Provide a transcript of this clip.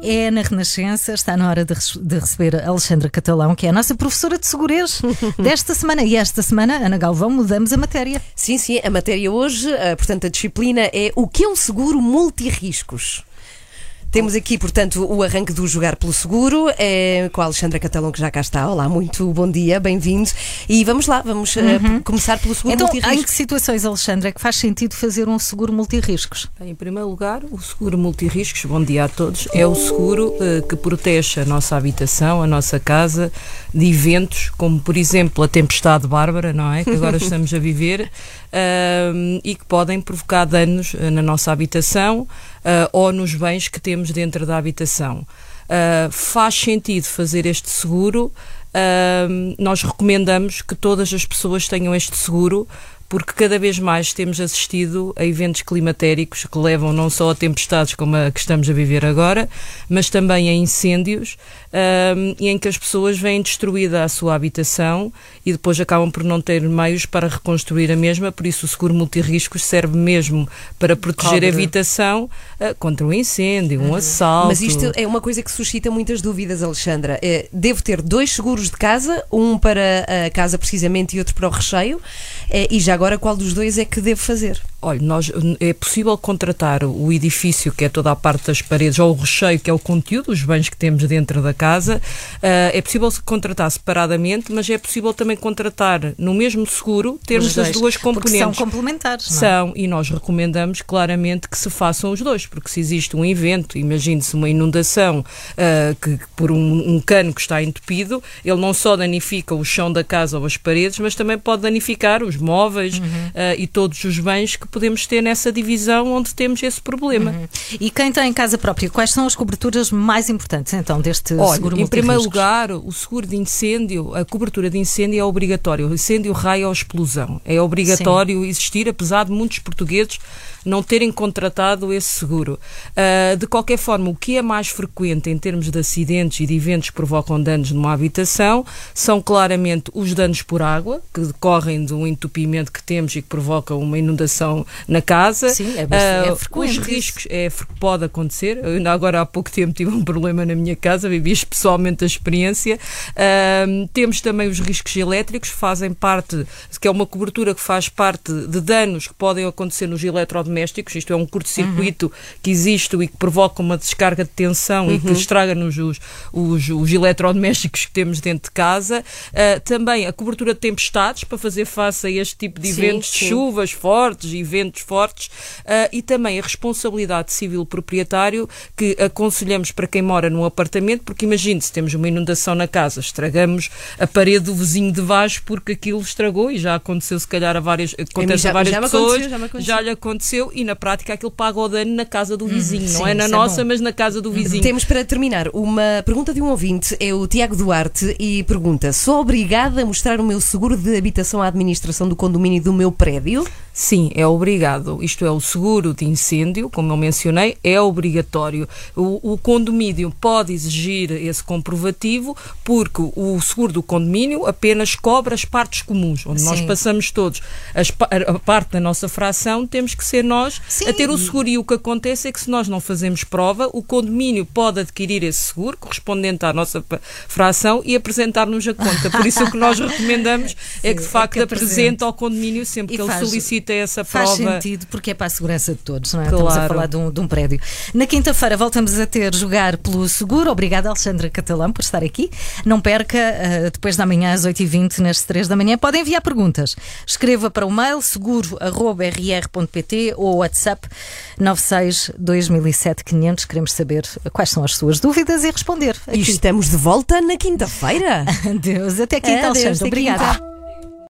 É na Renascença, está na hora de, de, receber a Alexandra Catalão, que é a nossa professora de seguros desta semana. E esta semana, Ana Galvão, mudamos a matéria. Sim, sim, a matéria hoje, eh, portanto, a disciplina é o que é um seguro multirriscos. Temos aqui, portanto, o arranque do Jogar pelo Seguro é, com a Alexandra Catalão, que já cá está. Olá, muito bom dia, bem-vindo. E vamos lá, vamos uh, começar pelo seguro então, multirriscos. Em que situações, Alexandra, é que faz sentido fazer um seguro multirriscos? Bem, em primeiro lugar, o seguro multirriscos, bom dia a todos, é o seguro uh, que protege a nossa habitação, a nossa casa, de eventos como, por exemplo, a tempestade bárbara, não é? Que agora estamos a viver uh, e que podem provocar danos na nossa habitação uh, ou nos bens que temos dentro da habitação. Uh, faz sentido fazer este seguro. Uh, nós recomendamos que todas as pessoas tenham este seguro porque cada vez mais temos assistido a eventos climatéricos que levam não só a tempestades como a que estamos a viver agora, mas também a incêndios um, e em que as pessoas vêm destruída a sua habitação e depois acabam por não ter meios para reconstruir a mesma, por isso o seguro multirriscos serve mesmo para proteger Cobre. a habitação uh, contra um incêndio, um uhum. assalto. Mas isto é uma coisa que suscita muitas dúvidas, Alexandra. É, devo ter dois seguros de casa, um para a casa precisamente e outro para o recheio, é, e já agora qual dos dois é que devo fazer? Olha, nós, é possível contratar o edifício, que é toda a parte das paredes, ou o recheio, que é o conteúdo, os bens que temos dentro da casa. Uh, é possível contratar separadamente, mas é possível também contratar no mesmo seguro, termos as duas componentes. são complementares. Não é? São, e nós recomendamos claramente que se façam os dois, porque se existe um evento, imagine-se uma inundação uh, que por um, um cano que está entupido, ele não só danifica o chão da casa ou as paredes, mas também pode danificar os móveis uhum. uh, e todos os bens que podemos ter nessa divisão onde temos esse problema. Uhum. E quem tem casa própria, quais são as coberturas mais importantes então deste Olha, seguro Em primeiro lugar, o seguro de incêndio, a cobertura de incêndio é obrigatório. O incêndio, raio ou explosão. É obrigatório Sim. existir, apesar de muitos portugueses não terem contratado esse seguro. Uh, de qualquer forma, o que é mais frequente em termos de acidentes e de eventos que provocam danos numa habitação são claramente os danos por água, que decorrem de um entupimento que temos e que provoca uma inundação na casa. Sim, é, bastante, uh, é frequente. Os riscos, é, pode acontecer. Eu ainda agora há pouco tempo tive um problema na minha casa, vivi pessoalmente a experiência. Uh, temos também os riscos elétricos, fazem parte, que é uma cobertura que faz parte de danos que podem acontecer nos eletrodomésticos domésticos, isto é um curto-circuito uhum. que existe e que provoca uma descarga de tensão uhum. e que uhum. estraga-nos os, os, os, eletrodomésticos que temos dentro de casa. Uh, também a cobertura de tempestades para fazer face a este tipo de eventos, sim, sim. chuvas fortes, eventos fortes, uh, e também a responsabilidade civil proprietário que aconselhamos para quem mora num apartamento, porque imagine se temos uma inundação na casa, estragamos a parede do vizinho de baixo porque aquilo estragou e já aconteceu se calhar a várias, acontece já, a várias já pessoas, já, já lhe aconteceu e na prática aquilo paga o dano na casa do uhum. vizinho, não é na é nossa, é mas na casa do vizinho. Temos para terminar uma pergunta de um ouvinte, é o Tiago Duarte, e pergunta: sou obrigada a mostrar o meu seguro de habitação à administração do condomínio do meu prédio? Sim, é obrigado. Isto é, o seguro de incêndio, como eu mencionei, é obrigatório. O, o condomínio pode exigir esse comprovativo porque o seguro do condomínio apenas cobra as partes comuns, onde Sim. nós passamos todos as, a parte da nossa fração, temos que ser nós Sim. a ter o seguro. E o que acontece é que se nós não fazemos prova, o condomínio pode adquirir esse seguro correspondente à nossa fração e apresentar-nos a conta. Por isso o que nós recomendamos é que de facto é que apresente ao condomínio sempre que ele solicita ter essa prova. Faz sentido, porque é para a segurança de todos, não é? Claro. Estamos a falar de um, de um prédio. Na quinta-feira voltamos a ter Jogar pelo Seguro. Obrigada, Alexandra Catalão, por estar aqui. Não perca, uh, depois da manhã, às 8h20, nas 3 da manhã, podem enviar perguntas. Escreva para o mail seguro.rr.pt ou WhatsApp 96 2007 500. Queremos saber quais são as suas dúvidas e responder. Aqui. E estamos de volta na quinta-feira. Adeus, até quinta, Adeus, Alexandra. Obrigada. Quinta.